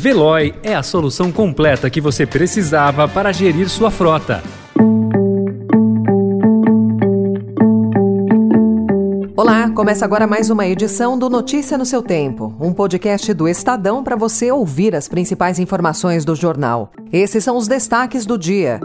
Veloy é a solução completa que você precisava para gerir sua frota. Olá, começa agora mais uma edição do Notícia no seu Tempo, um podcast do Estadão para você ouvir as principais informações do jornal. Esses são os destaques do dia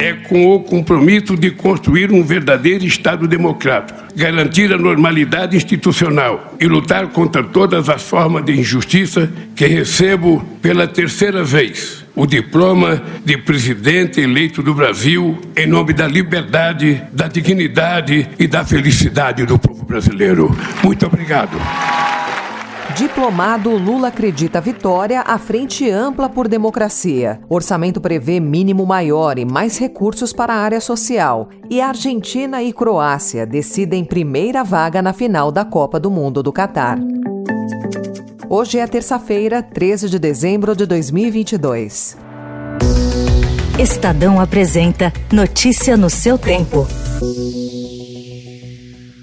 é com o compromisso de construir um verdadeiro Estado democrático, garantir a normalidade institucional e lutar contra todas as formas de injustiça que recebo pela terceira vez o diploma de presidente eleito do Brasil em nome da liberdade, da dignidade e da felicidade do povo brasileiro. Muito obrigado. Diplomado Lula acredita vitória à frente ampla por democracia. Orçamento prevê mínimo maior e mais recursos para a área social. E Argentina e Croácia decidem primeira vaga na final da Copa do Mundo do Catar. Hoje é terça-feira, 13 de dezembro de 2022. Estadão apresenta Notícia no seu tempo.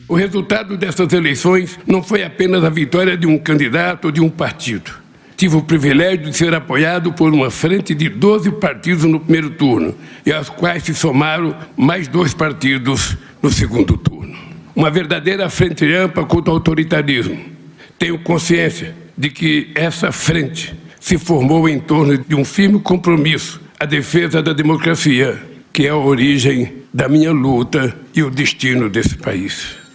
O resultado dessas eleições não foi apenas a vitória de um candidato ou de um partido. Tive o privilégio de ser apoiado por uma frente de 12 partidos no primeiro turno, e aos quais se somaram mais dois partidos no segundo turno. Uma verdadeira frente ampla contra o autoritarismo. Tenho consciência de que essa frente se formou em torno de um firme compromisso à defesa da democracia, que é a origem da minha luta e o destino desse país.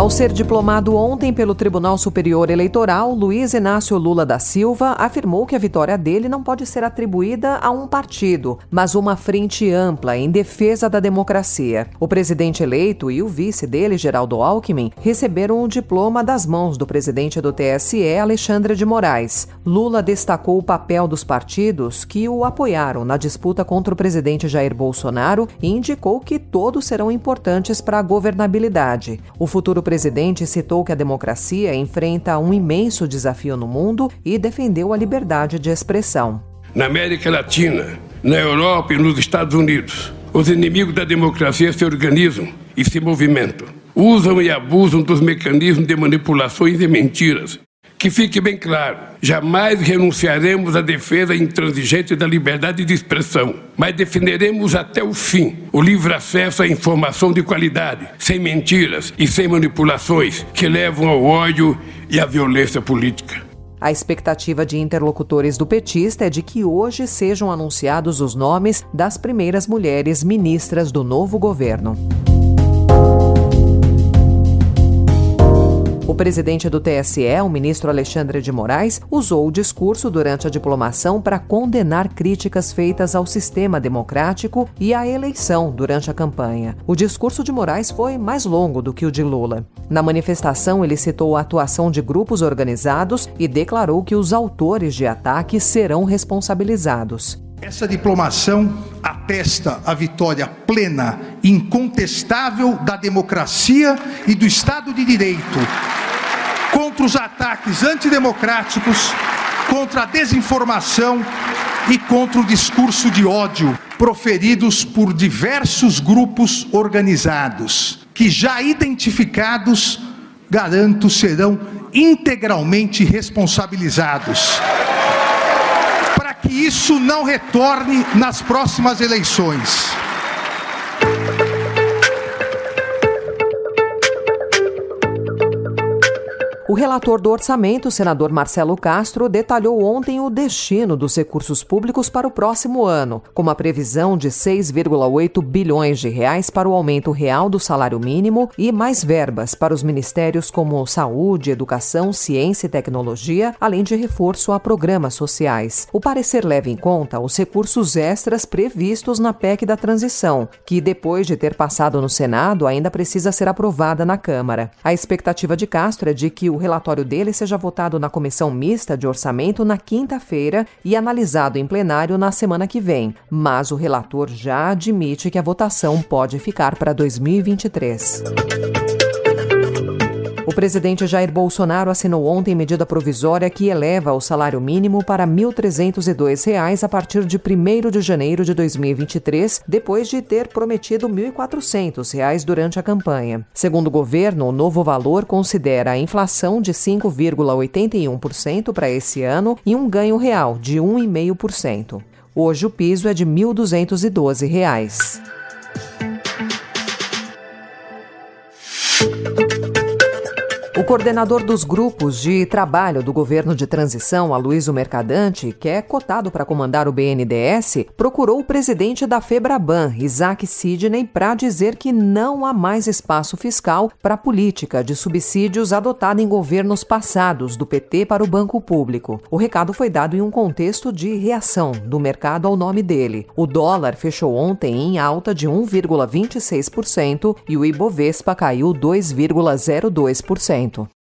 Ao ser diplomado ontem pelo Tribunal Superior Eleitoral, Luiz Inácio Lula da Silva afirmou que a vitória dele não pode ser atribuída a um partido, mas uma frente ampla em defesa da democracia. O presidente eleito e o vice dele, Geraldo Alckmin, receberam o diploma das mãos do presidente do TSE, Alexandre de Moraes. Lula destacou o papel dos partidos que o apoiaram na disputa contra o presidente Jair Bolsonaro e indicou que todos serão importantes para a governabilidade. O futuro presidente citou que a democracia enfrenta um imenso desafio no mundo e defendeu a liberdade de expressão. Na América Latina, na Europa e nos Estados Unidos, os inimigos da democracia se organizam e se movimentam. Usam e abusam dos mecanismos de manipulações e mentiras que fique bem claro: jamais renunciaremos à defesa intransigente da liberdade de expressão, mas defenderemos até o fim o livre acesso à informação de qualidade, sem mentiras e sem manipulações que levam ao ódio e à violência política. A expectativa de interlocutores do petista é de que hoje sejam anunciados os nomes das primeiras mulheres ministras do novo governo. O presidente do TSE, o ministro Alexandre de Moraes, usou o discurso durante a diplomação para condenar críticas feitas ao sistema democrático e à eleição durante a campanha. O discurso de Moraes foi mais longo do que o de Lula. Na manifestação, ele citou a atuação de grupos organizados e declarou que os autores de ataques serão responsabilizados. Essa diplomação atesta a vitória plena, incontestável da democracia e do Estado de Direito contra os ataques antidemocráticos, contra a desinformação e contra o discurso de ódio proferidos por diversos grupos organizados, que já identificados, garanto, serão integralmente responsabilizados. Que isso não retorne nas próximas eleições. O relator do orçamento, senador Marcelo Castro, detalhou ontem o destino dos recursos públicos para o próximo ano, com uma previsão de 6,8 bilhões de reais para o aumento real do salário mínimo e mais verbas para os ministérios como saúde, educação, ciência e tecnologia, além de reforço a programas sociais. O parecer leva em conta os recursos extras previstos na PEC da transição, que depois de ter passado no Senado ainda precisa ser aprovada na Câmara. A expectativa de Castro é de que o relatório dele seja votado na comissão mista de orçamento na quinta-feira e analisado em plenário na semana que vem. Mas o relator já admite que a votação pode ficar para 2023. O presidente Jair Bolsonaro assinou ontem medida provisória que eleva o salário mínimo para R$ 1.302 a partir de 1 de janeiro de 2023, depois de ter prometido R$ 1.400 durante a campanha. Segundo o governo, o novo valor considera a inflação de 5,81% para esse ano e um ganho real de 1,5%. Hoje o piso é de R$ 1.212. O coordenador dos grupos de trabalho do governo de transição, Aloysio Mercadante, que é cotado para comandar o BNDES, procurou o presidente da Febraban, Isaac Sidney, para dizer que não há mais espaço fiscal para a política de subsídios adotada em governos passados do PT para o banco público. O recado foi dado em um contexto de reação do mercado ao nome dele. O dólar fechou ontem em alta de 1,26% e o Ibovespa caiu 2,02% momento.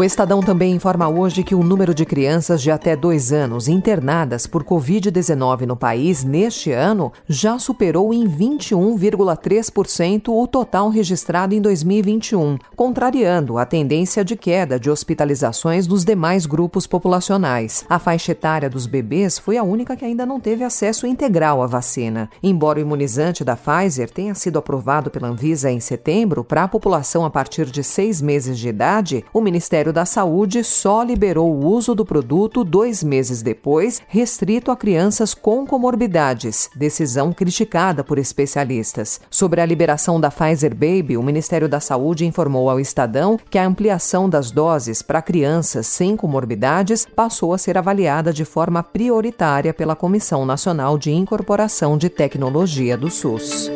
O Estadão também informa hoje que o número de crianças de até dois anos internadas por Covid-19 no país neste ano já superou em 21,3% o total registrado em 2021, contrariando a tendência de queda de hospitalizações dos demais grupos populacionais. A faixa etária dos bebês foi a única que ainda não teve acesso integral à vacina. Embora o imunizante da Pfizer tenha sido aprovado pela Anvisa em setembro para a população a partir de seis meses de idade, o Ministério Ministério da Saúde só liberou o uso do produto dois meses depois, restrito a crianças com comorbidades, decisão criticada por especialistas. Sobre a liberação da Pfizer Baby, o Ministério da Saúde informou ao Estadão que a ampliação das doses para crianças sem comorbidades passou a ser avaliada de forma prioritária pela Comissão Nacional de Incorporação de Tecnologia do SUS.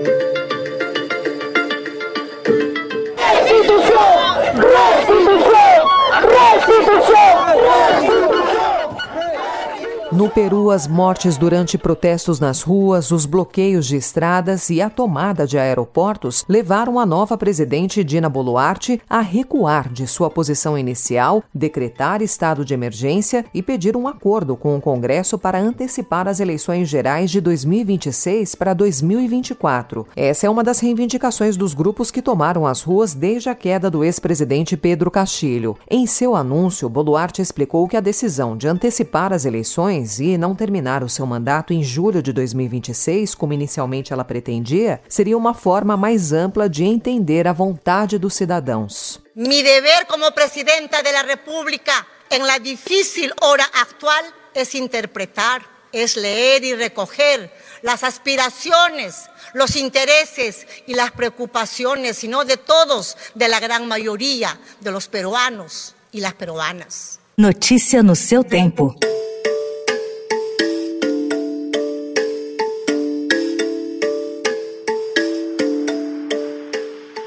No Peru, as mortes durante protestos nas ruas, os bloqueios de estradas e a tomada de aeroportos levaram a nova presidente Dina Boluarte a recuar de sua posição inicial, decretar estado de emergência e pedir um acordo com o Congresso para antecipar as eleições gerais de 2026 para 2024. Essa é uma das reivindicações dos grupos que tomaram as ruas desde a queda do ex-presidente Pedro Castilho. Em seu anúncio, Boluarte explicou que a decisão de antecipar as eleições e não terminar o seu mandato em julho de 2026, como inicialmente ela pretendia, seria uma forma mais ampla de entender a vontade dos cidadãos. Mi dever como presidenta da República em la difícil hora actual es interpretar, es leer y recoger las aspiraciones, los intereses y las preocupaciones, sino de todos, de la gran mayoría de los peruanos y las peruanas. Notícia no seu tempo.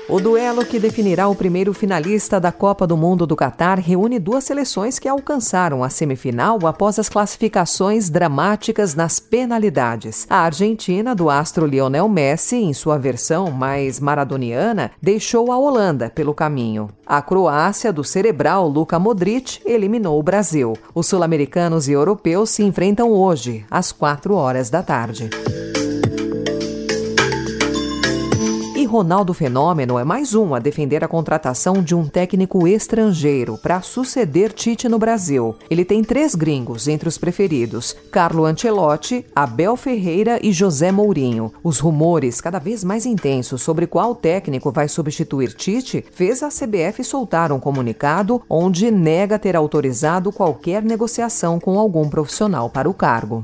O duelo que definirá o primeiro finalista da Copa do Mundo do Catar reúne duas seleções que alcançaram a semifinal após as classificações dramáticas nas penalidades. A Argentina, do astro Lionel Messi, em sua versão mais maradoniana, deixou a Holanda pelo caminho. A Croácia, do cerebral Luka Modric, eliminou o Brasil. Os sul-americanos e europeus se enfrentam hoje, às quatro horas da tarde. Ronaldo Fenômeno é mais um a defender a contratação de um técnico estrangeiro para suceder Tite no Brasil. Ele tem três gringos entre os preferidos: Carlo Ancelotti, Abel Ferreira e José Mourinho. Os rumores cada vez mais intensos sobre qual técnico vai substituir Tite fez a CBF soltar um comunicado onde nega ter autorizado qualquer negociação com algum profissional para o cargo.